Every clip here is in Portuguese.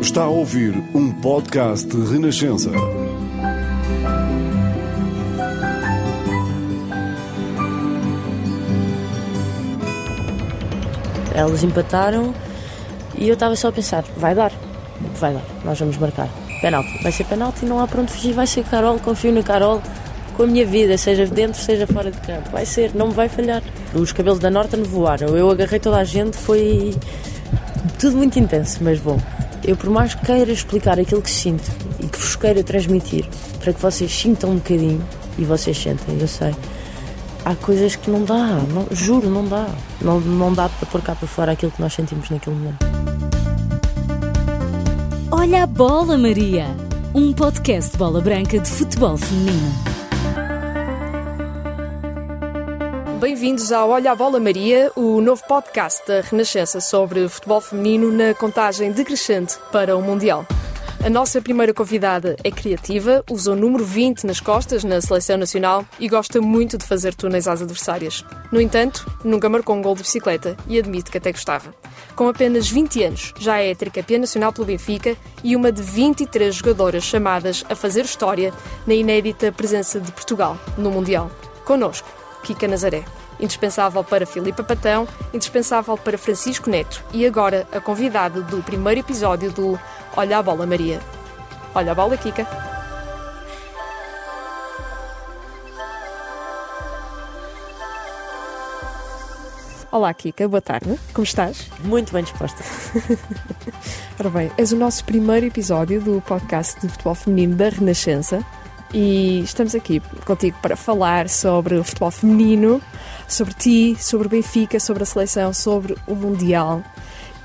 Está a ouvir um podcast de Renascença. Elas empataram e eu estava só a pensar: vai dar, vai dar, nós vamos marcar. Penalti, vai ser penalti, não há para onde fugir, vai ser Carol, confio na Carol com a minha vida, seja dentro, seja fora de campo. Vai ser, não vai falhar. Os cabelos da Norton voaram, eu agarrei toda a gente, foi tudo muito intenso, mas bom. Eu, por mais que queira explicar aquilo que sinto e que vos queira transmitir, para que vocês sintam um bocadinho, e vocês sentem, eu sei, há coisas que não dá, não, juro, não dá. Não, não dá para pôr cá para fora aquilo que nós sentimos naquele momento. Olha a bola, Maria! Um podcast de bola branca de futebol feminino. Bem-vindos ao Olha a Bola Maria, o novo podcast da Renascença sobre futebol feminino na contagem decrescente para o Mundial. A nossa primeira convidada é criativa, usa o número 20 nas costas na seleção nacional e gosta muito de fazer túneis às adversárias. No entanto, nunca marcou um gol de bicicleta e admite que até gostava. Com apenas 20 anos, já é tricampeã nacional pelo Benfica e uma de 23 jogadoras chamadas a fazer história na inédita presença de Portugal no Mundial. Conosco, Kika Nazaré. Indispensável para Filipa Patão, indispensável para Francisco Neto e agora a convidada do primeiro episódio do Olha a Bola Maria. Olha a bola, Kika. Olá, Kika, boa tarde. Como estás? Muito bem disposta. Ora bem, és o nosso primeiro episódio do podcast de futebol feminino da Renascença e estamos aqui contigo para falar sobre o futebol feminino, sobre ti, sobre o Benfica, sobre a seleção, sobre o Mundial.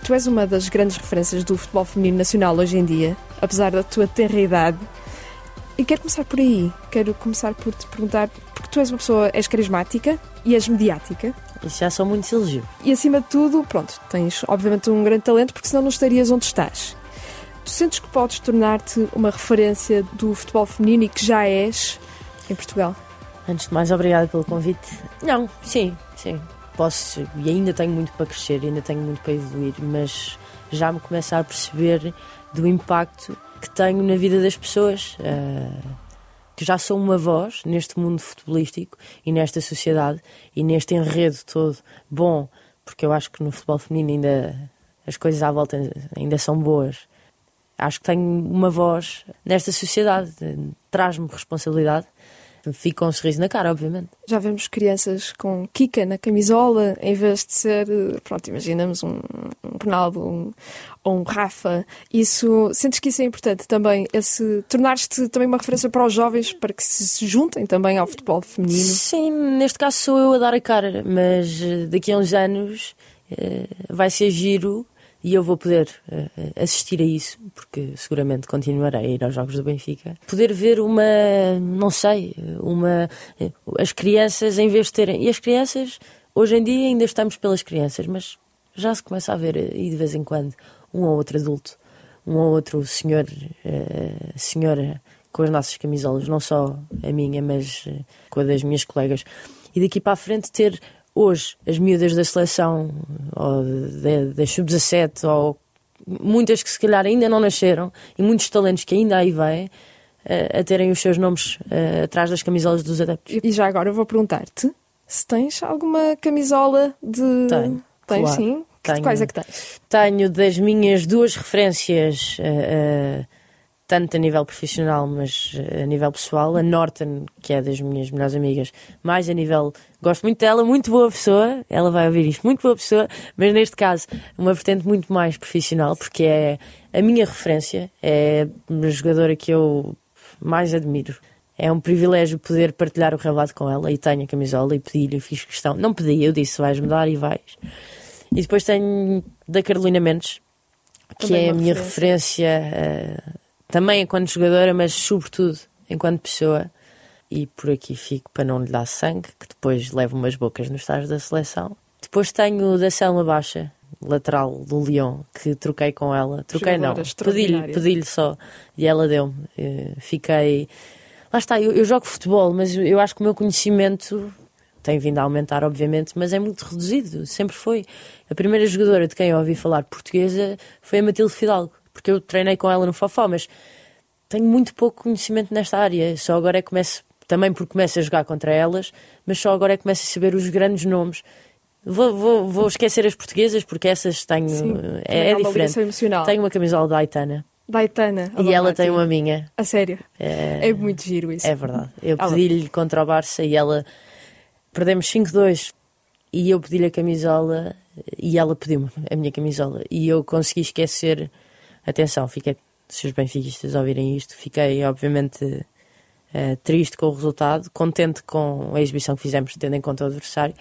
Tu és uma das grandes referências do futebol feminino nacional hoje em dia, apesar da tua tenra idade. E quero começar por aí. Quero começar por te perguntar, porque tu és uma pessoa, és carismática e és mediática. Isso já são muitos elogios. E acima de tudo, pronto, tens obviamente um grande talento, porque senão não estarias onde estás. Tu sentes que podes tornar-te uma referência do futebol feminino e que já és em Portugal? Antes de mais, obrigada pelo convite. Não, sim, sim. Posso, e ainda tenho muito para crescer, ainda tenho muito para evoluir, mas já me começo a perceber do impacto que tenho na vida das pessoas. Uh, que já sou uma voz neste mundo futebolístico e nesta sociedade e neste enredo todo bom, porque eu acho que no futebol feminino ainda as coisas à volta ainda são boas acho que tenho uma voz nesta sociedade, traz-me responsabilidade. Fico com um sorriso na cara, obviamente. Já vemos crianças com Kika na camisola, em vez de ser, pronto, imaginamos um, um Ronaldo um, ou um Rafa. Isso, sentes que isso é importante também? Esse, tornar-te também uma referência para os jovens, para que se juntem também ao futebol feminino? Sim, neste caso sou eu a dar a cara, mas eh, daqui a uns anos eh, vai ser giro e eu vou poder uh, assistir a isso, porque seguramente continuarei a ir aos Jogos do Benfica. Poder ver uma, não sei, uma. Uh, as crianças, em vez de terem. E as crianças, hoje em dia ainda estamos pelas crianças, mas já se começa a ver, e de vez em quando, um ou outro adulto, um ou outro senhor, uh, senhora com as nossas camisolas, não só a minha, mas com a das minhas colegas. E daqui para a frente ter hoje as miúdas da seleção, ou da sub-17, ou muitas que se calhar ainda não nasceram, e muitos talentos que ainda aí vêm, a, a terem os seus nomes uh, atrás das camisolas dos adeptos. E já agora eu vou perguntar-te se tens alguma camisola de. Tenho. Tens claro. sim? Tenho, Quais é que tens? Tenho das minhas duas referências. Uh, uh, tanto a nível profissional, mas a nível pessoal. A Norton, que é das minhas melhores amigas, mais a nível. Gosto muito dela, muito boa pessoa. Ela vai ouvir isto, muito boa pessoa, mas neste caso, uma vertente muito mais profissional, porque é a minha referência, é uma jogadora que eu mais admiro. É um privilégio poder partilhar o relvado com ela e tenho a camisola e pedi-lhe, fiz questão. Não pedi, eu disse: vais mudar e vais. E depois tenho da Carolina Mendes, que Também é a minha referência. referência. Também enquanto jogadora, mas sobretudo enquanto pessoa. E por aqui fico para não lhe dar sangue, que depois levo umas bocas nos estágios da seleção. Depois tenho da Selma Baixa, lateral do Lyon, que troquei com ela. Troquei não, pedi-lhe pedi só. E ela deu-me. Eh, Fiquei. Lá está, eu, eu jogo futebol, mas eu acho que o meu conhecimento tem vindo a aumentar, obviamente, mas é muito reduzido, sempre foi. A primeira jogadora de quem eu ouvi falar portuguesa foi a Matilde Fidalgo, porque eu treinei com ela no Fofó, mas tenho muito pouco conhecimento nesta área, só agora é que começo, também porque começo a jogar contra elas, mas só agora é que começo a saber os grandes nomes. Vou, vou, vou esquecer as portuguesas porque essas tenho. Sim, é, é uma diferente. emocional. Tenho uma camisola da Aitana Da Aitana. e ela tem uma minha. A sério. É, É muito giro isso. é verdade. Eu pedi-lhe contra o Barça e ela. Perdemos 5-2 e eu pedi-lhe a camisola e ela pediu-me a minha camisola e eu consegui esquecer. Atenção, fiquei. Se os benfiquistas ouvirem isto, fiquei obviamente eh, triste com o resultado, contente com a exibição que fizemos, tendo em conta o adversário,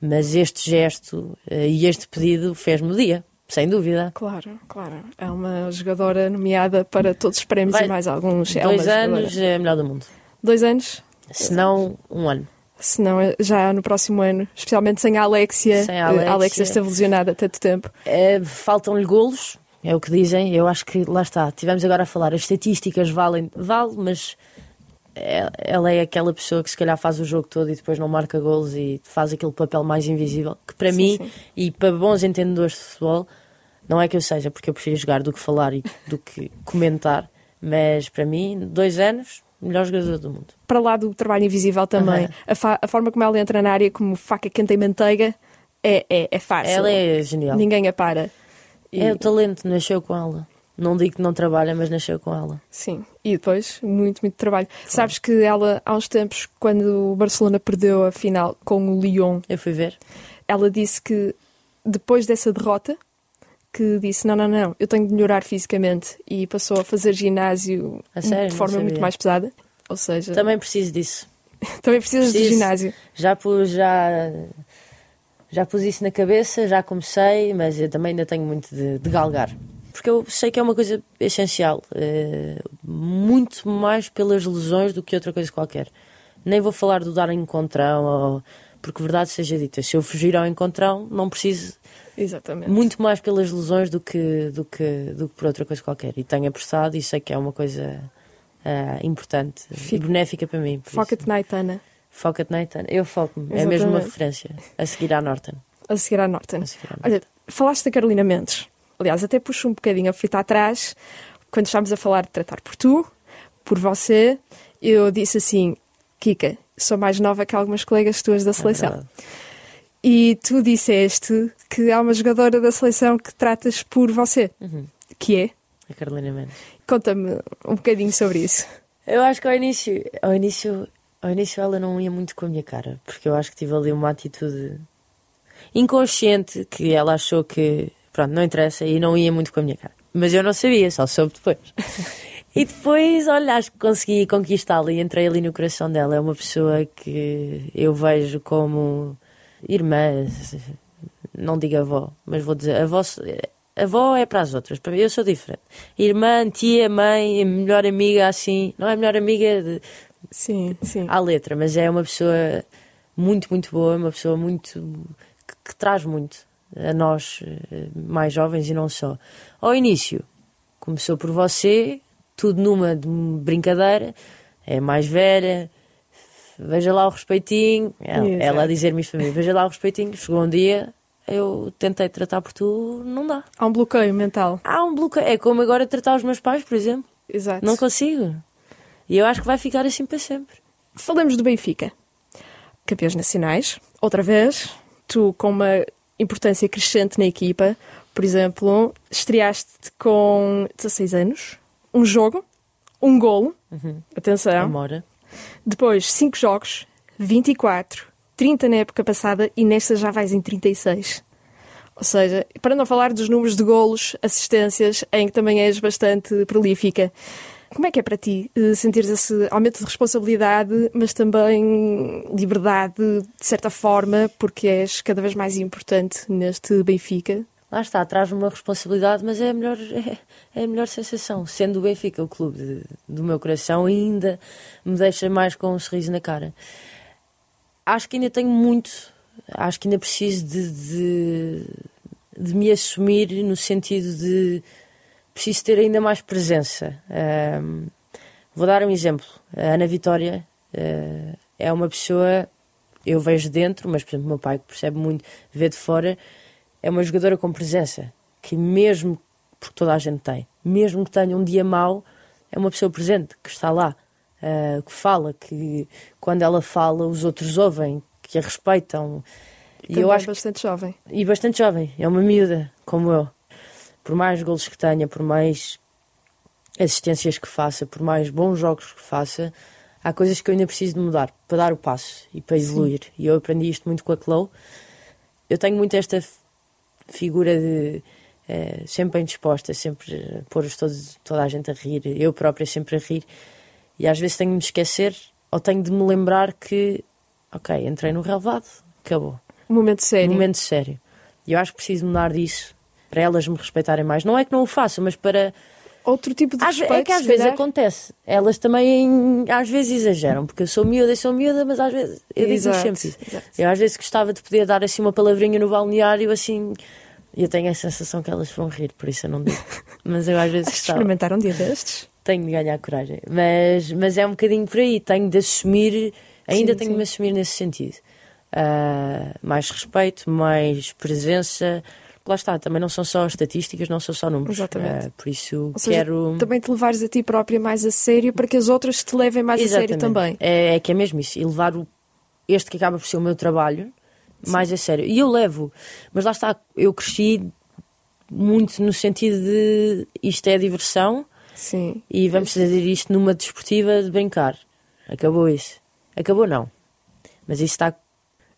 mas este gesto eh, e este pedido fez-me o dia, sem dúvida. Claro, claro. É uma jogadora nomeada para todos os prémios Vai- e mais alguns. É Dois anos jogadora. é a melhor do mundo, Dois anos? se não um ano. Se não, já no próximo ano. Especialmente sem a Alexia. Sem a Eh, Alexia. A Alexia esteve lesionada há tanto tempo. É, Faltam-lhe golos, é o que dizem. Eu acho que lá está. Tivemos agora a falar, as estatísticas valem, vale, mas é- ela é aquela pessoa que se calhar faz o jogo todo e depois não marca golos e faz aquele papel mais invisível. Que para Sim, mim sim. e para bons entendedores de futebol, não é que eu seja, porque eu prefiro jogar do que falar e do que comentar, mas para mim, dois anos, melhor jogador do mundo. Para lá do trabalho invisível também. Aham. A, a forma como ela entra na área como faca quente em manteiga é, é, é fácil. Ela é genial. Ninguém a para. E- É o talento, nasceu com ela. Não digo que não trabalha, mas nasceu com ela. Sim, e depois muito, muito trabalho. Sabes que ela, há uns tempos, quando o Barcelona perdeu a final com o Lyon, Eu fui ver. ela disse que depois dessa derrota, que disse: Não, não, não, eu tenho de melhorar fisicamente e passou a fazer ginásio A sério? de forma muito mais pesada. Ou seja, Também preciso disso. também precisas de preciso. ginásio. Já pus, já, já pus isso na cabeça, já comecei, mas eu também ainda tenho muito de, de galgar. Porque eu sei que é uma coisa essencial, eh, muito mais pelas lesões do que outra coisa qualquer. Nem vou falar do dar encontrão, ou, porque verdade seja dita, se eu fugir ao encontrão, não preciso Exatamente. muito mais pelas lesões do que, do que, do que por outra coisa qualquer. E tenho apressado e sei que é uma coisa ah, importante e Fica- benéfica para mim. Foca-te na Aitana, Foca-te na Etana. Eu foco-me. É mesmo uma Exatamente. referência. A seguir à Norton. a seguir à Norton. A seguir à Norton. Olha, falaste da Carolina Mendes. Aliás, até puxo um bocadinho a fita atrás. Quando estávamos a falar de tratar por tu, por você, eu disse assim: Kika, sou mais nova que algumas colegas tuas da É seleção. verdade. e tu disseste que há uma jogadora da seleção que tratas por você, Uhum. que é? A Carolina Mendes. Conta-me um bocadinho sobre isso. Eu acho que ao início, ao início, ao início ela não ia muito com a minha cara, porque eu acho que tive ali uma atitude inconsciente que ela achou que, pronto, não interessa e não ia muito com a minha cara. Mas eu não sabia, só soube depois. E depois, olha, acho que consegui conquistá-la e entrei ali no coração dela. É uma pessoa que eu vejo como irmã, não digo avó, mas vou dizer avó. Avó é para as outras, para mim eu sou diferente. Irmã, tia, mãe, melhor amiga, assim. Não é melhor amiga de, Sim, sim. à letra, mas é uma pessoa muito, muito boa, uma pessoa muito. que, que traz muito a nós eh, mais jovens e não só. Ao início, começou por você, tudo numa de brincadeira, é mais velha, veja lá o respeitinho. Ela, Exato. ela a dizer-me isto para mim, veja lá o respeitinho. Chegou um dia, eu tentei tratar por tu, não dá. Há um bloqueio mental. Há um bloqueio. É como agora tratar os meus pais, por exemplo. Exato. Não consigo. E eu acho que vai ficar assim para sempre. Falamos do Benfica. Campeões nacionais, outra vez, tu com uma importância crescente na equipa. Por exemplo, estreaste com 16 anos, um jogo, um golo, atenção. Amora. Depois, 5 jogos, 24, 30 na época passada e nesta já vais em 36. Ou seja, para não falar dos números de golos, assistências, em que também és bastante prolífica. Como é que é para ti eh, sentires esse aumento de responsabilidade, mas também liberdade, de certa forma, porque és cada vez mais importante neste Benfica? Lá está, traz uma responsabilidade, mas é a melhor, é, é a melhor sensação. Sendo o Benfica o clube de- do meu coração, ainda me deixa mais com um sorriso na cara. Acho que ainda tenho muito, acho que ainda preciso de, de, de me assumir no sentido de preciso ter ainda mais presença. Ahm, vou dar um exemplo. A Ana Vitória eh, é uma pessoa eu vejo dentro, mas por exemplo, o meu pai, que percebe muito, vê de fora, é uma jogadora com presença, que mesmo, porque toda a gente tem, mesmo que tenha um dia mau, é uma pessoa presente, que está lá, uh, que fala, que quando ela fala os outros ouvem, que a respeitam. E, e eu acho bastante jovem. E bastante jovem, é uma miúda, como eu. Por mais golos que tenha, por mais assistências que faça, por mais bons jogos que faça, há coisas que eu ainda preciso de mudar para dar o passo e para evoluir. Sim. E eu aprendi isto muito com a Chloe. Eu tenho muito esta figura de é, sempre bem disposta, sempre pôr todos, toda a gente a rir, eu própria sempre a rir. E às vezes tenho de me esquecer ou tenho de me lembrar que, ok, entrei no relevado, acabou. Um momento sério. Um momento sério. E eu acho que preciso mudar disso para elas me respeitarem mais. Não é que não o façam, mas para outro tipo de respeito. É que às vezes acontece. Elas também às vezes exageram, porque eu sou miúda, eu sou miúda, mas às vezes eu digo sempre isso. Eu às vezes gostava de poder dar assim uma palavrinha no balneário assim. Eu tenho a sensação que elas vão rir, por isso eu não digo. Mas eu às vezes gostava. Experimentar um dia destes? Tenho de ganhar coragem. Mas, mas é um bocadinho por aí. Tenho de assumir, ainda sim, tenho sim. de me assumir nesse sentido. Uh, mais respeito, mais presença, lá está, também não são só estatísticas, não são só números. Exatamente. Uh, por isso quero. Também te levares a ti própria mais a sério para que as outras te levem mais Exatamente. a sério também. É, é, que é mesmo isso. E levar o, este que acaba por ser o meu trabalho Sim. mais a sério. E eu levo, mas lá está, eu cresci muito no sentido de isto é diversão Sim. e vamos fazer isto numa desportiva de brincar. Acabou isso. Acabou não. Mas isso está.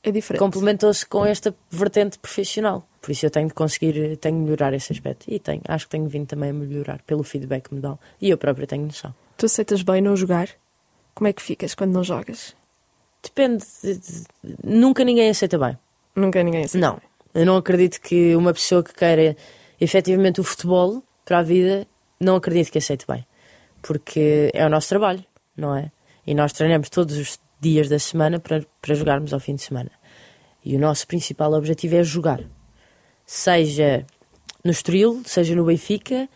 É diferente. Complementou-se com esta vertente profissional. Por isso eu tenho de conseguir, tenho de melhorar esse aspecto. E tenho, acho que tenho vindo também a melhorar pelo feedback que me dão. E eu própria tenho noção. Tu aceitas bem não jogar? Como é que ficas quando não jogas? Depende. De, de, nunca ninguém aceita bem. Nunca ninguém aceita Não. Bem. Eu não acredito que uma pessoa que queira efetivamente o futebol para a vida, não acredito que aceite bem. Porque é o nosso trabalho, não é? E nós treinamos todos os dias da semana para, para jogarmos ao fim de semana. E o nosso principal objetivo é jogar seja no Estoril, seja no Benfica,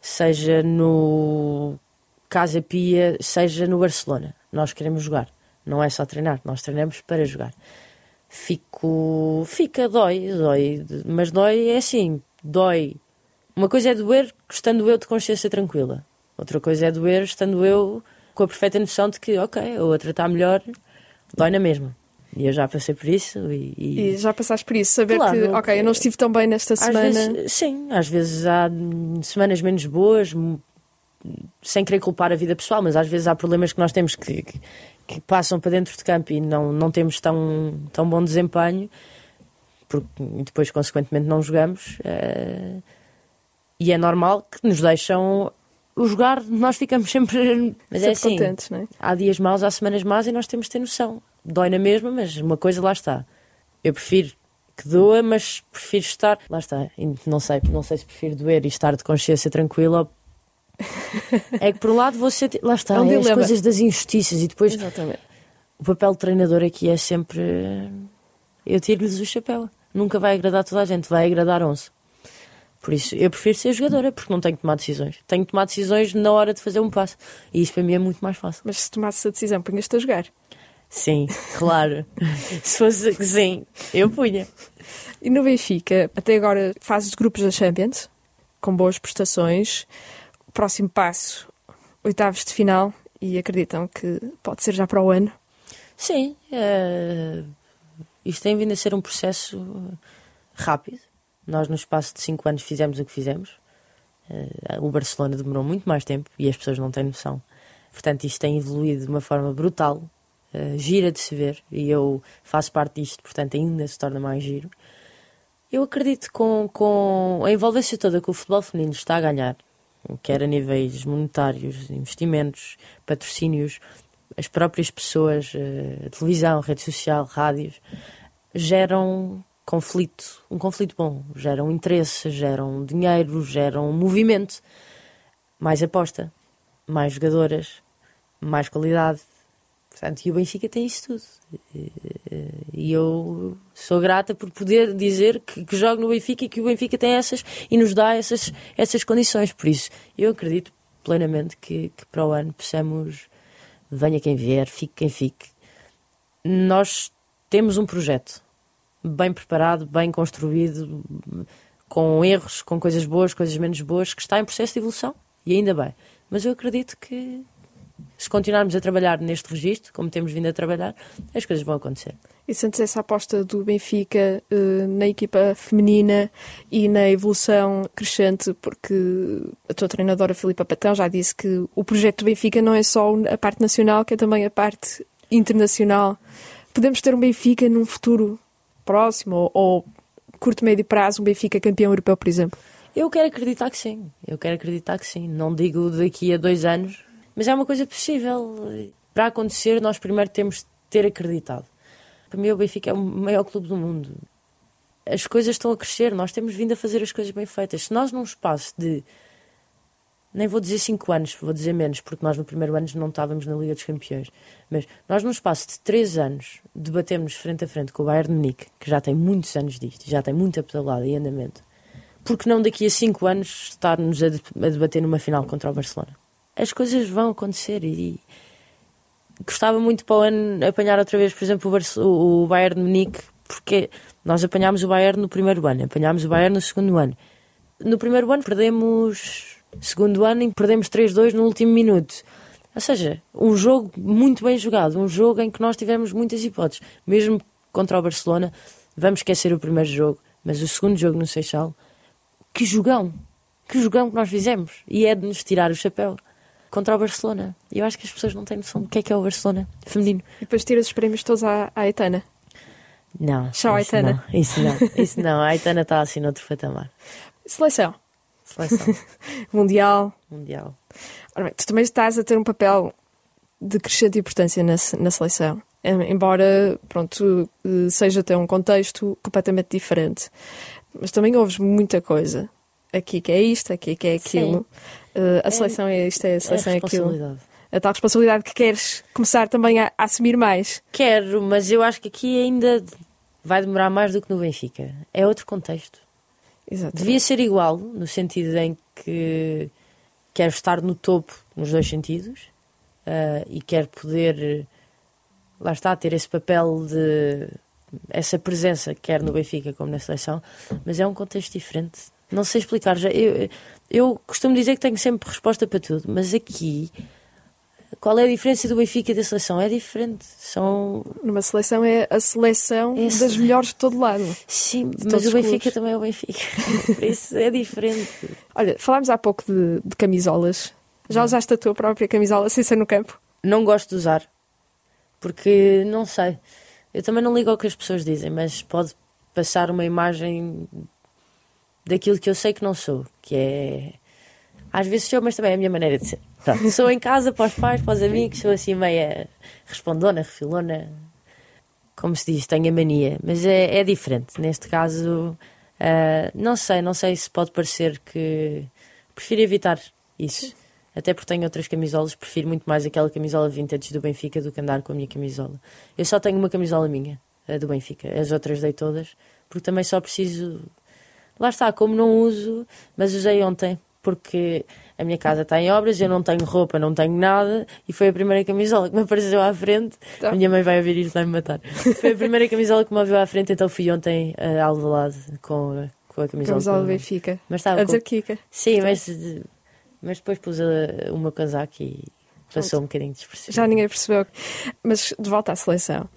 seja no Casa Pia, seja no Barcelona. Nós queremos jogar, não é só treinar, nós treinamos para jogar. Fico. Fica, dói, dói, mas dói é assim, dói. Uma coisa é doer estando eu de consciência tranquila, outra coisa é doer estando eu com a perfeita noção de que, ok, a outra está melhor, dói na mesma. E eu já passei por isso. E, e... e já passaste por isso, saber claro, que, ok, eu não estive tão bem nesta semana. Vezes, sim, às vezes há semanas menos boas, sem querer culpar a vida pessoal, mas às vezes há problemas que nós temos que, que, que passam para dentro de campo e não, não temos tão, tão bom desempenho, porque depois, consequentemente, não jogamos. Uh, e é normal que nos deixam o jogar, nós ficamos sempre. Mas sempre é assim, contentes, não é? Há dias maus, há semanas más e nós temos de ter noção dói na mesma, mas uma coisa lá está. Eu prefiro que doa, mas prefiro estar. Lá está. Não sei, não sei se prefiro doer e estar de consciência tranquila. é que por um lado você. Lá está, é, um é as coisas das injustiças e depois. Exatamente. O papel de treinador aqui é sempre. Eu tiro-lhes o chapéu. Nunca vai agradar toda a gente, vai agradar 11. Por isso, eu prefiro ser jogadora, porque não tenho que tomar decisões. Tenho que tomar decisões na hora de fazer um passo. E isso para mim é muito mais fácil. Mas se tomasses a decisão, punhas-te a jogar. Sim, claro. Se fosse sim, eu punha. E no Benfica, até agora fases de grupos da Champions, com boas prestações. Próximo passo, oitavos de final, e acreditam que pode ser já para o ano? Sim, é... isto tem vindo a ser um processo rápido. Nós, no espaço de 5 anos, fizemos o que fizemos. É... O Barcelona demorou muito mais tempo e as pessoas não têm noção. Portanto, isto tem evoluído de uma forma brutal uh, gira de se ver e eu faço parte disto, portanto ainda se torna mais giro. Eu acredito com, com a envolvência toda que o futebol feminino está a ganhar, quer a níveis monetários, investimentos, patrocínios, as próprias pessoas, uh, televisão, rede social, rádios, geram conflito, um conflito bom, geram interesse, geram dinheiro, geram movimento, mais aposta, mais jogadoras, mais qualidade, Portanto, e o Benfica tem isso tudo. E eu sou grata por poder dizer que, que jogo no Benfica e que o Benfica tem essas e nos dá essas, essas condições. Por isso, eu acredito plenamente que, que para o ano possamos, venha quem vier, fique quem fique. Nós temos um projeto bem preparado, bem construído, com erros, com coisas boas, coisas menos boas, que está em processo de evolução e ainda bem. Mas eu acredito que se continuarmos a trabalhar neste registro, como temos vindo a trabalhar, as coisas vão acontecer. E sentes essa aposta do Benfica uh, na equipa feminina e na evolução crescente, porque a tua treinadora Filipa Patão já disse que o projeto do Benfica não é só a parte nacional, que é também a parte internacional. Podemos ter um Benfica num futuro próximo ou, ou curto, médio prazo, um Benfica campeão europeu, por exemplo? Eu quero acreditar que sim. Eu quero acreditar que sim. Não digo daqui a dois anos, mas é uma coisa possível. Para acontecer, nós primeiro temos de ter acreditado. Para mim, o Benfica é o maior clube do mundo. As coisas estão a crescer, nós temos vindo a fazer as coisas bem feitas. Se nós, num espaço de. Nem vou dizer 5 anos, vou dizer menos, porque nós no primeiro ano não estávamos na Liga dos Campeões. Mas nós, num espaço de 3 anos, debatemos frente a frente com o Bayern de Munique, que já tem muitos anos disto, já tem muita pedalada e andamento. Porque não daqui a 5 anos estar-nos a debater numa final contra o Barcelona? As coisas vão acontecer e, gostava muito para o ano apanhar outra vez, por exemplo, o, o Bayern de Munique, porque nós apanhámos o Bayern no primeiro ano, apanhámos o Bayern no segundo ano. No primeiro ano perdemos, segundo ano, e perdemos 3-2 no último minuto. Ou seja, um jogo muito bem jogado, um jogo em que nós tivemos muitas hipóteses. Mesmo contra o Barcelona, vamos esquecer o primeiro jogo, mas o segundo jogo no Seixal, que jogão! Que jogão que nós fizemos! E é de nos tirar o chapéu contra o Barcelona. E eu acho que as pessoas não têm noção do que é que é o Barcelona feminino. E depois tiras os prémios todos à, à Aitana. Não. Tchau, Aitana. Não, isso não, isso não. A Aitana está assim noutro patamar. Seleção. Seleção. Mundial. Mundial. Ora bem, tu também estás a ter um papel de crescente importância na, na seleção. Embora, pronto, seja até um contexto completamente diferente. Mas também ouves muita coisa. Aqui que é isto, aqui que é aquilo. Sim. Uh, a seleção é, isto, é a seleção é, a aquilo. A tal responsabilidade que queres começar também a, a, assumir mais. Quero, mas eu acho que aqui ainda vai demorar mais do que no Benfica. É outro contexto. Exatamente. Devia ser igual, no sentido em que quero estar no topo nos dois sentidos uh, e quero poder, lá está, ter esse papel de. essa presença, quer no Benfica como na seleção, mas é um contexto diferente não sei explicar. Já, eu, eu costumo dizer que tenho sempre resposta para tudo, mas aqui qual é a diferença do Benfica e da seleção? É diferente. São... Numa seleção é a seleção é das melhores de todo lado. Sim, mas o Benfica clubes. também é o Benfica. Por isso é diferente. Olha, falámos há pouco de, de camisolas. Já usaste a tua própria camisola sem ser no campo? Não gosto de usar. Porque não sei. Eu também não ligo ao que as pessoas dizem, mas pode passar uma imagem daquilo que eu sei que não sou, que é. Às vezes sou, mas também é a minha maneira de ser. Pronto, sou em casa, para os pais, para os amigos, sou assim meia respondona, refilona, como se diz, tenho a mania. Mas é, é diferente. Neste caso, uh, não sei, não sei se pode parecer que. Prefiro evitar isso. Até porque tenho outras camisolas, prefiro muito mais aquela camisola vintage do Benfica do que andar com a minha camisola. Eu só tenho uma camisola minha, a do Benfica. As outras dei todas, porque também só preciso Lá está, como não uso, mas usei ontem, porque a minha casa está em obras, eu não tenho roupa, não tenho nada, e foi a primeira camisola que me apareceu à frente. Tá. A minha mãe vai ouvir isto vai me matar. Foi a primeira camisola que me viu à frente, então fui ontem a Alvalade com, a, com a camisola. Camisola do Benfica. Mas estava a dizer Kika. Sim, mas, mas depois pus a, o meu casaco e passou um bocadinho despercebido. Já ninguém percebeu. Mas de volta à seleção.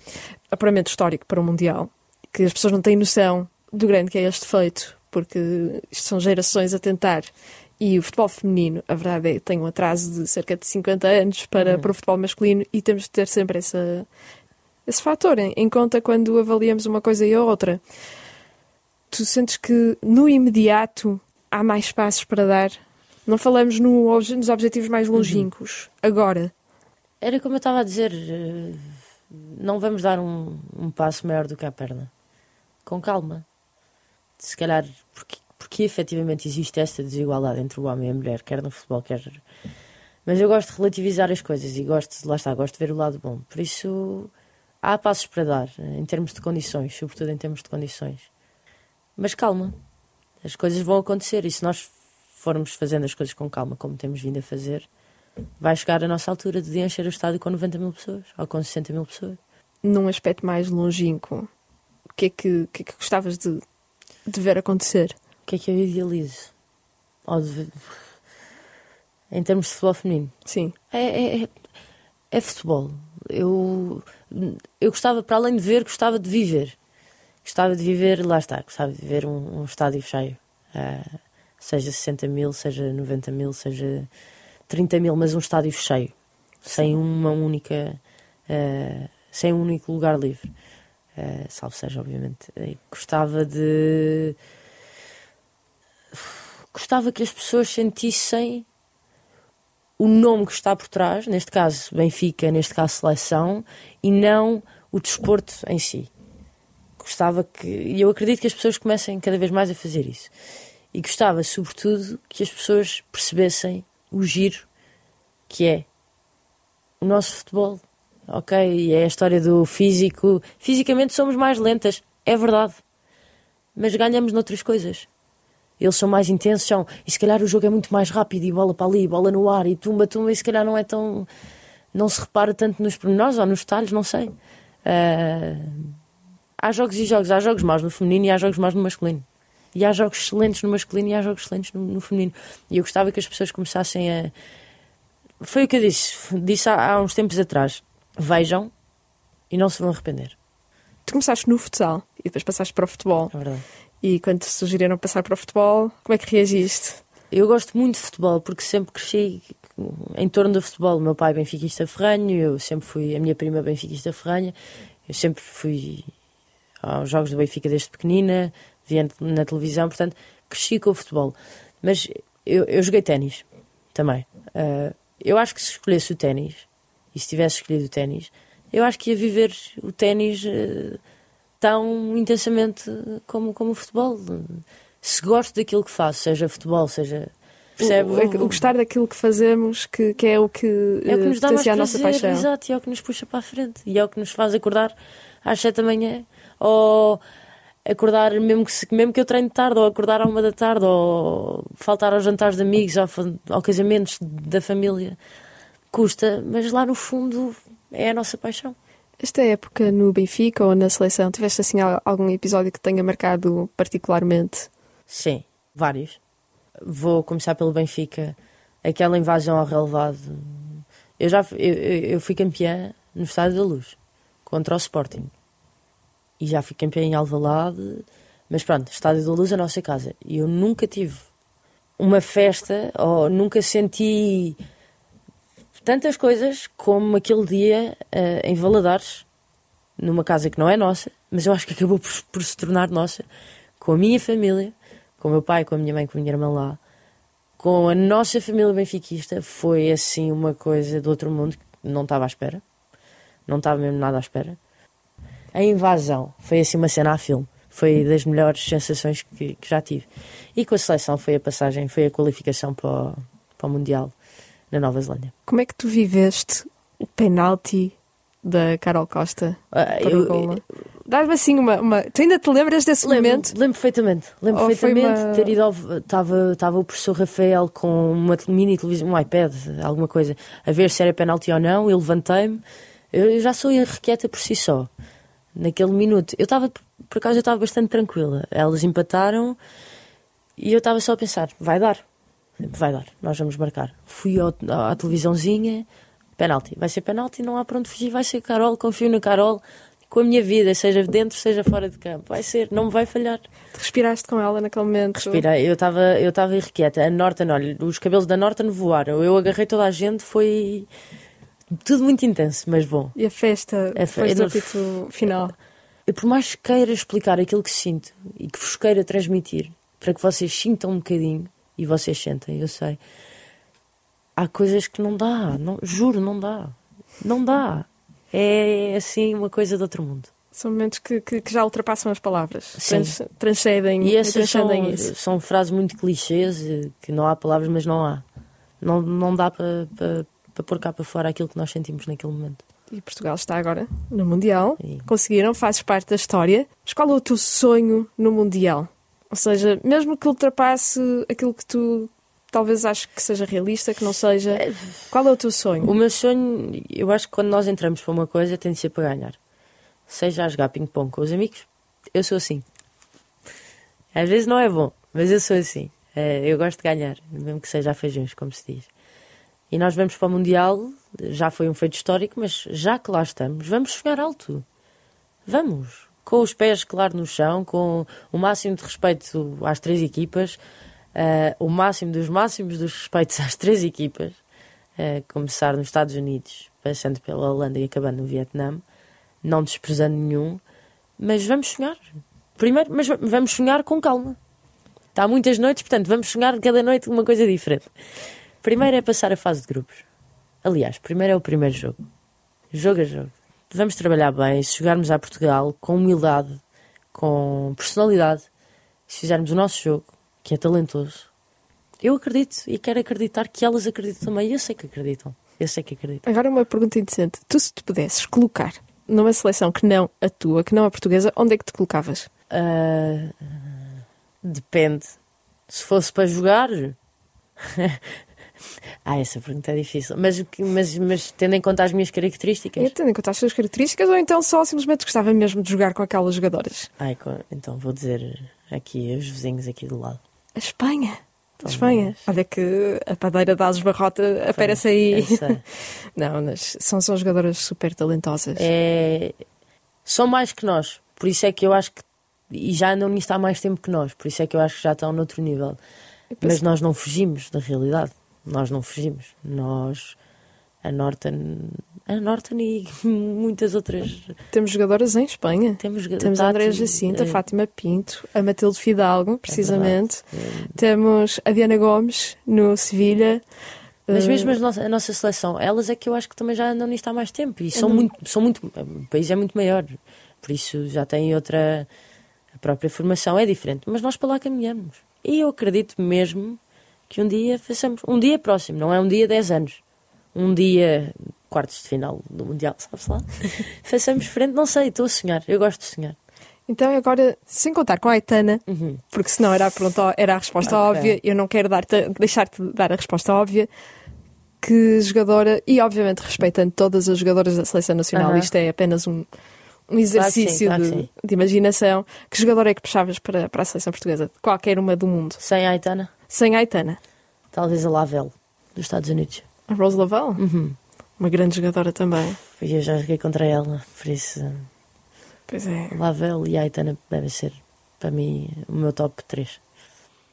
Apuramento histórico para o Mundial, que as pessoas não têm noção do grande que é este feito porque isto são gerações a tentar. E o futebol feminino, a verdade é, tem um atraso de cerca de 50 anos para, uhum. para o futebol masculino e temos de ter sempre essa, esse fator em, em conta quando avaliamos uma coisa e a outra. Tu sentes que no imediato há mais passos para dar? Não falamos no, nos objetivos mais uhum. longínquos. Uhum. Agora. Era como eu estava a dizer, eh, não vamos dar um, um passo maior do que a perna. Com calma se calhar, porque, porque efetivamente existe esta desigualdade entre o homem e a mulher, quer no futebol, quer. Mas eu gosto de relativizar as coisas e gosto, lá está, gosto de ver o lado bom. Por isso, há passos para dar, em termos de condições, sobretudo em termos de condições. Mas calma, as coisas vão acontecer e se nós formos fazendo as coisas com calma, como temos vindo a fazer, vai chegar a nossa altura de encher o estádio com 90 mil pessoas ou com 60 mil pessoas. num aspecto mais longínquo, o que é que, que, é que gostavas de, de ver acontecer? O que é que eu idealizo? Ou de- Em termos de futebol feminino. Sim. É, é, é- é futebol. Eu, eu gostava, para além de ver, gostava de viver. Gostava de viver, lá está, gostava de viver um, um estádio cheio. Ah, seja 60 mil, seja 90 mil, seja 30 mil, mas um estádio cheio. Sem uma única. ah, sem um único lugar livre. Ah, salvo seja, obviamente. Eh, Gostava de. Gostava que as pessoas sentissem o nome que está por trás, neste caso Benfica, neste caso seleção, e não o desporto em si. Gostava que, e eu acredito que as pessoas comecem cada vez mais a fazer isso. E gostava, sobretudo, que as pessoas percebessem o giro que é o nosso futebol. Ok? E é a história do físico. Fisicamente somos mais lentas, é verdade. Mas ganhamos noutras coisas. Eles são mais intensos, são, e se calhar o jogo é muito mais rápido, e bola para ali, bola no ar, e tumba, tumba, e se calhar não é tão. Não se repara tanto nos pormenores ou nos detalhes, não sei. Ah, há jogos e jogos, há jogos maus no feminino e há jogos maus no masculino. E há jogos excelentes no masculino e há jogos excelentes no, no feminino. E eu gostava que as pessoas começassem a. Foi o que eu disse, disse há, há uns tempos atrás. Vejam e não se vão arrepender. Tu começaste no futsal e depois passaste para o futebol. É verdade. E quando te sugeriram passar para o futebol, como é que reagiste? Eu gosto muito de futebol porque sempre cresci em torno do futebol. O meu pai é benfiquista ferranho, eu sempre fui, a minha prima é benfiquista ferranha, eu sempre fui aos jogos do Benfica desde pequenina, via na televisão, portanto, cresci com o futebol. Mas eu, eu joguei ténis também. Ah, eu acho que se escolhesse o ténis, e se tivesse escolhido o ténis, eu acho que ia viver o ténis eh, tão intensamente como, como o futebol. Se gosto daquilo que faço, seja futebol, seja. Percebe? O, o gostar daquilo que fazemos, que, que é o que, É o que eh, nos dá mais potencia a nossa prazer, paixão. exato, e é o que nos puxa para a frente, e é o que nos faz acordar às sete da manhã, ou acordar mesmo que, se- mesmo que eu treine tarde, ou acordar à uma da tarde, ou faltar aos jantares de amigos, ou, fa- ou casamentos da família. Custa, mas lá no fundo é a nossa paixão. Esta época no Benfica ou na seleção, tiveste assim al- algum episódio que tenha marcado particularmente? Sim, vários. Vou começar pelo Benfica. Aquela invasão ao relevado. Eu já eu- eu fui campeã no Estádio da Luz contra o Sporting. E já fui campeã em Alvalade. Mas pronto, Estádio da Luz é a nossa casa. E eu nunca tive uma festa ou nunca senti tantas coisas como aquele dia eh, em Valadares, numa casa que não é nossa, mas eu acho que acabou por, por se tornar nossa, com a minha família, com o meu pai, com a minha mãe, com a minha irmã lá, com a nossa família benfiquista, foi assim uma coisa do outro mundo que não estava à espera. Não estava mesmo nada à espera. A invasão foi assim uma cena a filme. Foi das melhores sensações que, que já tive. E com a seleção foi a passagem, foi a qualificação para o, para o Mundial na Nova Zelândia. Como é que tu viveste o penalti da Carol Costa para eu-? Dá-me assim uma, uma- Tu ainda te lembras desse Lembro, momento? lembro perfeitamente. Lembro Ou perfeitamente uma- ter ido ao. Estava o professor Rafael com uma mini televisão, um iPad, alguma coisa, a ver se era penalti ou não. Eu levantei-me. Eu eu já sou irrequieta por si só. Naquele minuto. Eu estava, por acaso, eu estava bastante tranquila. Elas empataram e eu estava só a pensar: vai dar. Vai dar, nós vamos marcar. Fui ao, à televisãozinha, penalti. Vai ser penalti, não há para onde fugir, vai ser Carol, confio na Carol. Com a minha vida, seja dentro, seja fora de campo. Vai ser, não me vai falhar. Respiraste com ela naquele momento? Respirei, eu estava eu estava irrequieta. A Norton, olha, os cabelos da Norton voaram. Eu agarrei toda a gente, foi tudo muito intenso, mas bom. E a festa A fe- do apito final? Eu, por mais que queira explicar aquilo que sinto e que vos queira transmitir, para que vocês sintam um bocadinho, e vocês sentem, eu sei, há coisas que não dá, não, juro, não dá. Não dá. É assim uma coisa de outro mundo. São momentos que, que, que já ultrapassam as palavras. Trans, transcendem, E essas são, transcendem isso. são frases muito clichês, eh, que não há palavras, mas não há. Não, não dá para para para pôr cá para fora aquilo que nós sentimos naquele momento. E Portugal está agora no Mundial. Sim. Conseguiram, fazes parte da história. Mas qual é o teu sonho no Mundial? Ou seja, mesmo que ultrapasse aquilo que tu talvez aches que seja realista, que não seja, qual é o teu sonho? O meu sonho, eu acho que quando nós entramos para uma coisa tem de ser para ganhar. seja a jogar ping-pong com os amigos, eu sou assim. Às vezes não é bom, mas eu sou assim. Eh, eu gosto de ganhar, mesmo que seja a feijões, como se diz. E nós vamos para o Mundial, já foi um feito histórico, mas já que lá estamos, vamos sonhar alto. Vamos. Com os pés, claro, no chão, com o máximo de respeito às três equipas, uh, o máximo dos máximos dos respeitos às três equipas, uh, começar nos Estados Unidos, passando pela Holanda e acabando no Vietnã, não desprezando nenhum, mas vamos sonhar. Primeiro, mas vamos sonhar com calma. Está muitas noites, portanto, vamos sonhar cada noite uma coisa diferente. Primeiro é passar a fase de grupos. Aliás, primeiro é o primeiro jogo. Jogo a jogo. Vamos trabalhar bem, se jogarmos a Portugal com humildade, com personalidade, se fizermos o nosso jogo, que é talentoso, eu acredito e quero acreditar que elas acreditam também. Eu sei que acreditam. Eu sei que acreditam. Agora uma pergunta interessante. Tu, se te pudesses colocar numa seleção que não a tua, que não a portuguesa, onde é que te colocavas? Uh, depende. Se fosse para jogar. ah, essa pergunta é difícil. Mas, mas, mas tendo em conta as minhas características. É, tendo em conta as suas características, ou então só simplesmente gostava mesmo de jogar com aquelas jogadoras? Ai, então vou dizer aqui os vizinhos aqui do lado. A Espanha. A Espanha. Olha que a padeira da Ases Barrota aparece aí. Não, mas são, são jogadoras super talentosas. É... São mais que nós. Por isso é que eu acho que e já andam nisto há mais tempo que nós, por isso é que eu acho que já estão noutro nível. Mas nós não fugimos da realidade, nós não fugimos. Nós, a Norton, a Norton e muitas outras. Temos jogadoras em Espanha. Temos, Temos a Andréa Jacinta, a é. Fátima Pinto, a Matilde Fidalgo, precisamente. É Temos a Diana Gomes no Sevilha. Mas mesmo a nossa, a nossa, seleção, elas é que eu acho que também já andam nisto há mais tempo e são muito, são muito. O país é muito maior, por isso já têm outra a própria formação é diferente, mas nós para lá caminhamos. E eu acredito mesmo que um dia façamos, um dia próximo, não é um dia 10 anos, um dia quartos de final do Mundial, sabe-se lá? façamos frente, não sei, estou a sonhar, eu gosto de sonhar. Então, agora, sem contar com a Aitana, uhum. porque senão era a, pergunta, era a resposta óbvia, eu não quero deixar-te dar a resposta óbvia. Que jogadora, e obviamente respeitando todas as jogadoras da seleção nacional, uhum. isto é apenas um, um exercício claro sim, claro de, de, imaginação. Que jogador é que puxavas para, para a seleção portuguesa? Qualquer uma do mundo. Sem a Aitana? Sem a Aitana. Talvez a Lavelle, dos Estados Unidos. A Rose Lavelle? Uhum. Uma grande jogadora também. E eu já joguei contra ela, por isso. Pois é. Lavelle e a Aitana devem ser, para mim, o meu top 3.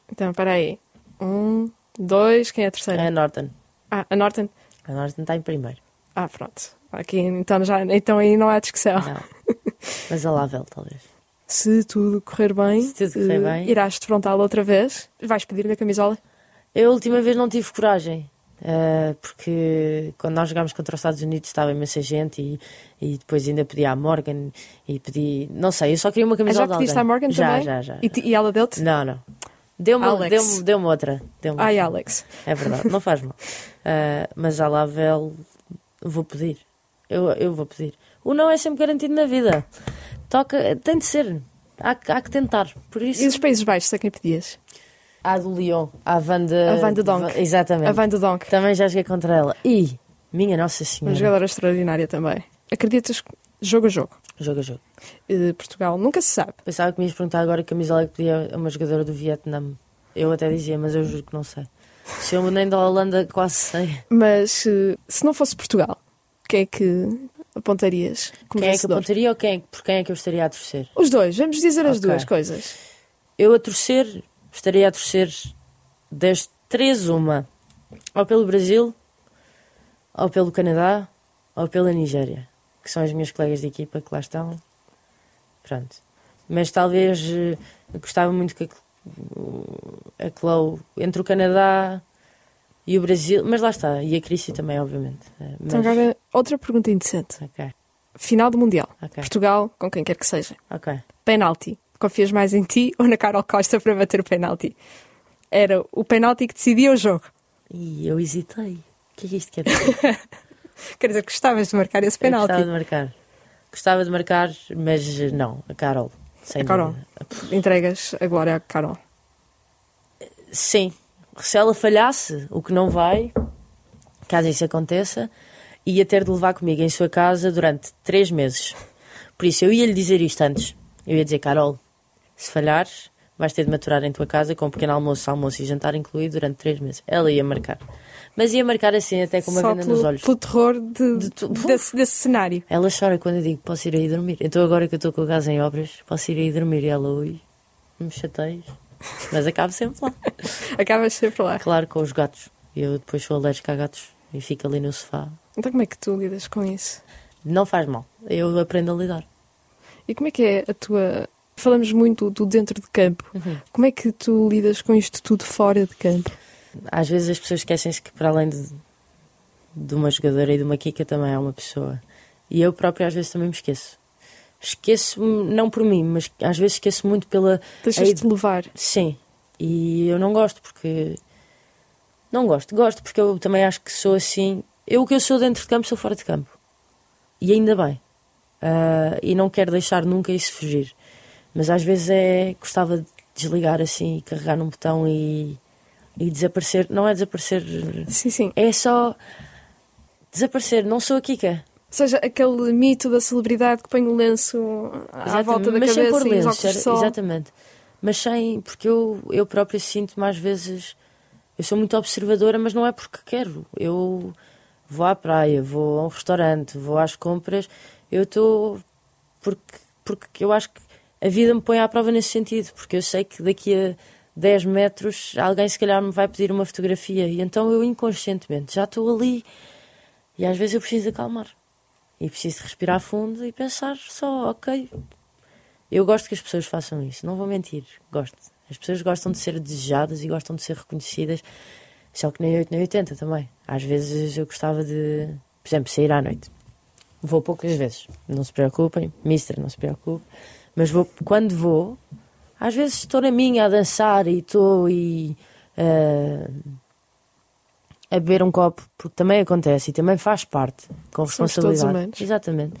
Então, espera aí. Um, dois, quem é a terceira? A Norton. Ah, a Norton? A Norton está em primeiro. Ah, pronto. Aqui, então, já, então aí não há discussão. Não. Mas a Lavel, talvez. Se tudo correr bem, Se tudo correr bem. irás defrontá-la outra vez? Vais pedir-lhe a camisola? Eu, a última vez, não tive coragem. Uh, porque quando nós jogámos contra os Estados Unidos estava imensa gente e, e depois ainda pedi à Morgan e pedi, não sei, eu só queria uma camisola. Ah, já pediste à Morgan já, também? Já, já, já. E, e ela deu-te? Não, não. Deu-me deu deu outra. Deu Ai, outra. Alex. É verdade, não faz mal. Uh, mas a Lavel vou pedir. Eu, eu vou pedir. O não é sempre garantido na vida. Toca, tem de ser. Há, há que tentar. Por isso... E os Países Baixos, a quem pedias? A do Lyon, a Van de. A Van de Donk. Exatamente. A Van de Donk. Também já joguei contra ela. E, minha Nossa Senhora. Uma jogadora extraordinária também. Acreditas jogo a jogo? Jogo a jogo. Uh, Portugal, nunca se sabe. Pensava que me ias perguntar agora que a camisola que pedia a uma jogadora do Vietnã. Eu até dizia, mas eu juro que não sei. Se eu nem da Holanda quase sei. Mas uh, se não fosse Portugal, quem é que apontarias como Quem é que apontaria ou quem, por quem é que eu estaria a torcer? Os dois, vamos dizer as okay. duas coisas. Eu a torcer, estaria a torcer das três uma. Ou pelo Brasil, ou pelo Canadá, ou pela Nigéria. Que são as minhas colegas de equipa que lá estão. Pronto. Mas talvez uh, gostava muito que a, a Chloe, entre o Canadá e o Brasil, mas lá está, e a Crissi também, obviamente. Eh, mas... Então agora, outra pergunta interessante. Okay. Final do Mundial. Okay. Portugal, com quem quer que seja. Ok. Penalti. Confias mais em ti ou na Carol Costa para bater o penalti? Era o penalti que decidia o jogo. E eu hesitei. O que é que isto quer dizer? quer dizer, gostavas de marcar esse penalti? gostava de marcar. Gostava de marcar, mas não, a Carol. Sem a Carol. Dúvida. Entregas a glória à Carol. Sim, se ela falhasse, o que não vai, caso isso aconteça, ia ter de levar comigo em sua casa durante três meses. Por isso, eu ia lhe dizer isto antes. Eu ia dizer, Carol, se falhares, vais ter de maturar em tua casa com um pequeno almoço, almoço e jantar incluído durante três meses. Ela ia marcar. Mas ia marcar assim, até com uma Só venda pelo, nos olhos. pelo terror de, De tu- desse, desse cenário. Ela chora quando eu digo posso ir aí dormir. Então agora que eu estou com a casa em obras, posso ir aí dormir. E ela, ui, me chateias. Mas acabo sempre lá. Acabas sempre lá. Claro, com os gatos. Eu depois sou alérgica a gatos e fico ali no sofá. Então como é que tu lidas com isso? Não faz mal. Eu aprendo a lidar. E como é que é a tua. Falamos muito do dentro de campo. Como é que tu lidas com isto tudo fora de campo? Às vezes as pessoas esquecem-se que para além de, de uma jogadora e de uma Kika também há uma pessoa. E eu própria às vezes também me esqueço. Esqueço-me, não por mim, mas às vezes esqueço muito pela. Deixas-te levar. Sim. E eu não gosto porque. Não gosto. Gosto porque eu também acho que sou assim. Eu o que eu sou dentro de campo sou fora de campo. E ainda bem. Ah, e não quero deixar nunca isso fugir. Mas às vezes é. Gostava de desligar assim e carregar num botão e. e desaparecer. Não é desaparecer. Sim, sim. É só. Desaparecer. Não sou a Kika. Ou seja, aquele mito da celebridade que põe o lenço à Exatamente, volta da mas sem cabeça pôr e os óculos era-. Exatamente. Mas sem, porque eu, eu própria sinto-me às vezes. Eu sou muito observadora, mas não é porque quero. Eu vou à praia, vou a um restaurante, vou às compras. Eu estou. Porque, porque eu acho que a vida me põe à prova nesse sentido. Porque eu sei que daqui a 10 metros alguém se calhar me vai pedir uma fotografia. E então eu inconscientemente já estou ali. E às vezes eu preciso acalmar. E preciso respirar fundo e pensar só, ok, eu gosto que as pessoas façam isso, não vou mentir, gosto. As pessoas gostam de ser desejadas e gostam de ser reconhecidas, só que nem 8 nem 80 também. Às vezes eu gostava de, por exemplo, sair à noite. Vou poucas vezes, não se preocupem, mister, não se preocupe, mas vou, quando vou, às vezes estou na minha a dançar e estou e, ah, a beber um copo, porque também acontece e também faz parte, com responsabilidade. Exatamente.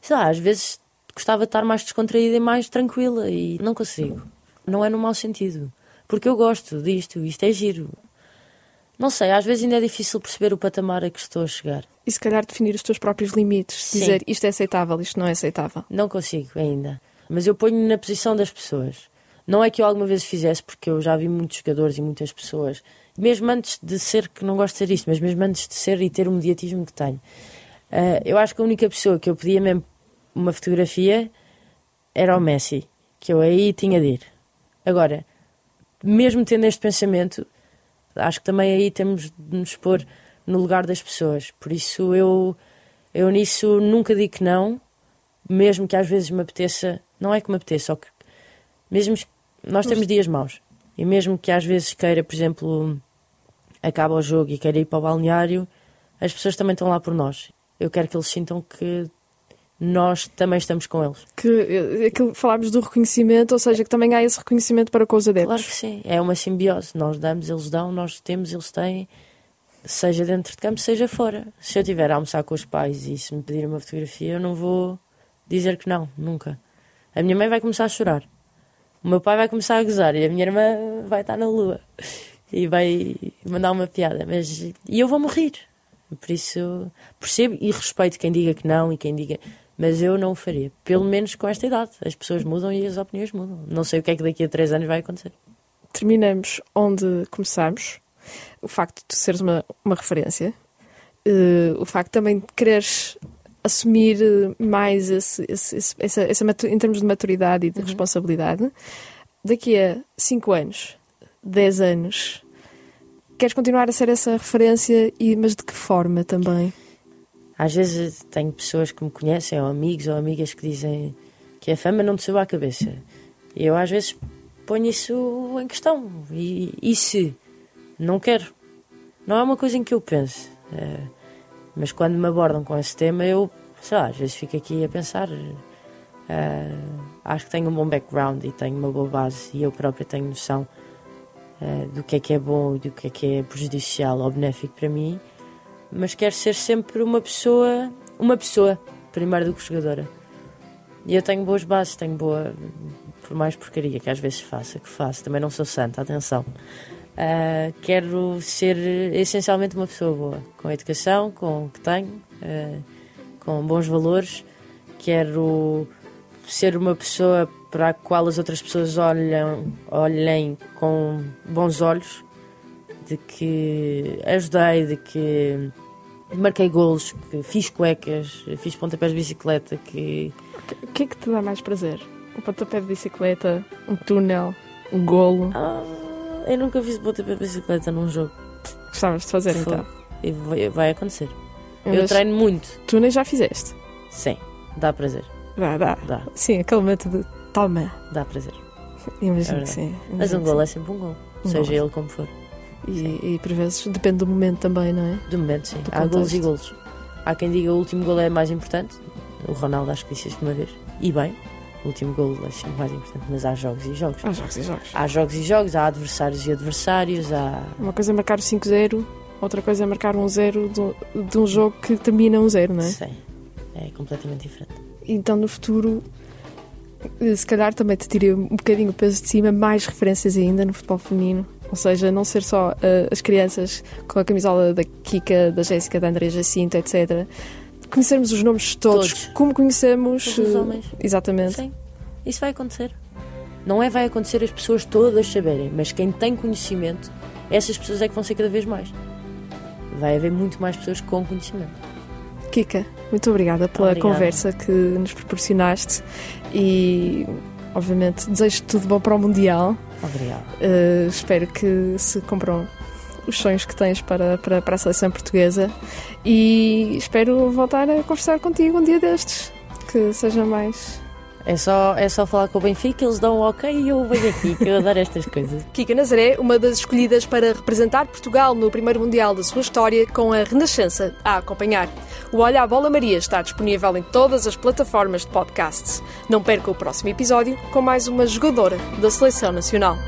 Sei lá, às vezes gostava de estar mais descontraída e mais tranquila e não consigo. Não é no mau sentido. Porque eu gosto disto, isto é giro. Não sei, às vezes ainda é difícil perceber o patamar a que estou a chegar. E se calhar definir os teus próprios limites. Sim. Dizer isto é aceitável, isto não é aceitável. Não consigo ainda. Mas eu ponho-me na posição das pessoas. Não é que eu alguma vez fizesse, porque eu já vi muitos jogadores e muitas pessoas, mesmo antes de ser, que não gosto de ser isto, mas mesmo antes de ser e ter o mediatismo que tenho. Ah, eu acho que a única pessoa que eu pedia mesmo uma fotografia era o Messi, que eu aí tinha de ir. Agora, mesmo tendo este pensamento, acho que também aí temos de nos pôr no lugar das pessoas. Por isso eu, eu nisso nunca digo que não, mesmo que às vezes me apeteça, não é que me apeteça, só que mesmo nós temos dias maus. E mesmo que às vezes queira, por exemplo, acaba o jogo e queira ir para o balneário, as pessoas também estão lá por nós. Eu quero que eles sintam que nós também estamos com eles. Que eh, aquilo, falámos do reconhecimento, ou seja, que também há esse reconhecimento para com os adeptos. Claro que sim, é uma simbiose. Nós damos, eles dão, nós temos, eles têm, seja dentro de campo, seja fora. Se eu estiver a almoçar com os pais e se me pedirem uma fotografia, eu não vou dizer que não, nunca. A minha mãe vai começar a chorar, o meu pai vai começar a gozar e a minha irmã vai estar na lua e vai mandar uma piada, mas e eu vou morrer. Por isso percebo e respeito quem diga que não e quem diga. Mas eu não o faria, pelo menos com esta idade. As pessoas mudam e as opiniões mudam. Não sei o que é que daqui a três anos vai acontecer. Terminamos onde começamos. O facto de seres uma, uma referência. eh, o facto também de quereres assumir eh, mais esse, esse- essa, essa em termos de maturidade e de responsabilidade. Daqui a 5 anos, 10 anos, queres continuar a ser essa referência, e, mas de que forma também? Às vezes tenho pessoas que me conhecem, ou amigos ou amigas que dizem que a fama não te subiu à cabeça. E eu às vezes ponho isso em questão. E, e se? Não quero. Não é uma coisa em que eu penso. Eh, mas quando me abordam com esse tema, eu, sei lá, às vezes fico aqui a pensar. eh, acho que tenho um bom background e tenho uma boa base e eu própria tenho noção eh, do que é que é bom e do que é que é prejudicial ou benéfico para mim mas quero ser sempre uma pessoa, uma pessoa, primeiro do que jogadora. E eu tenho boas bases, tenho boa, por mais porcaria que às vezes faça, que faço, também não sou santa, atenção. Ah, quero ser essencialmente uma pessoa boa, com a educação, com o que tenho, ah, com bons valores, quero ser uma pessoa para a qual as outras pessoas olham, olhem com bons olhos, de que ajudei, de que marquei golos, que fiz cuecas, fiz pontapés de bicicleta, que O que é que te dá mais prazer? Um pontapé de bicicleta, um túnel, um golo? ah, eu nunca fiz pontapé de bicicleta num jogo. Gostavas de fazer então? E vai, vai acontecer. Eu Mas treino muito. Tu nem já fizeste? Sim, dá prazer. Dá, dá. Dá, Sim, aquele método. Toma. dá prazer. Imagino É que sim. Mas imagino um que gol é sempre um gol, Um seja golo. ele como for. E, e por vezes depende do momento também, não é? Do momento, sim. Do Há golos e golos. Há quem diga o último gol é mais importante. O Ronaldo acho que disse isto uma vez. E bem, o último gol é sempre mais importante. Mas há jogos e jogos. Há jogos e jogos. Há jogos e jogos, há adversários e adversários, há. Uma coisa é marcar o 5-0, outra coisa é marcar um 0 de, de um jogo que termina um 0, não é? Sim. É completamente diferente. Então no futuro, eh, se calhar também te tiraria um bocadinho o peso de cima, mais referências ainda no futebol feminino. Ou seja, não ser só eh, as crianças com a camisola da Kika, da Jéssica, da Andrea Jacinto, etc. Conhecermos os nomes todos, Todos. como conhecemos. Todos os eh, homens. Exatamente. Sim. Isso vai acontecer. Não é vai acontecer as pessoas todas saberem, mas quem tem conhecimento, essas pessoas é que vão ser cada vez mais. Vai haver muito mais pessoas com conhecimento. Kika, muito obrigada pela Obrigada. conversa que nos proporcionaste e, obviamente, desejo tudo bom para o Mundial. Obrigado. Uh, espero que se cumpram os sonhos que tens para, para, para a seleção portuguesa e espero voltar a conversar contigo um dia destes. Que seja mais. É só, é só falar com o Benfica, eles dão um ok e eu venho aqui, que eu adoro estas coisas. Kika Nazaré, uma das escolhidas para representar Portugal no primeiro Mundial da sua história, com a Renascença a acompanhar. O Olha a Bola Maria está disponível em todas as plataformas de podcasts. Não perca o próximo episódio com mais uma jogadora da Seleção Nacional.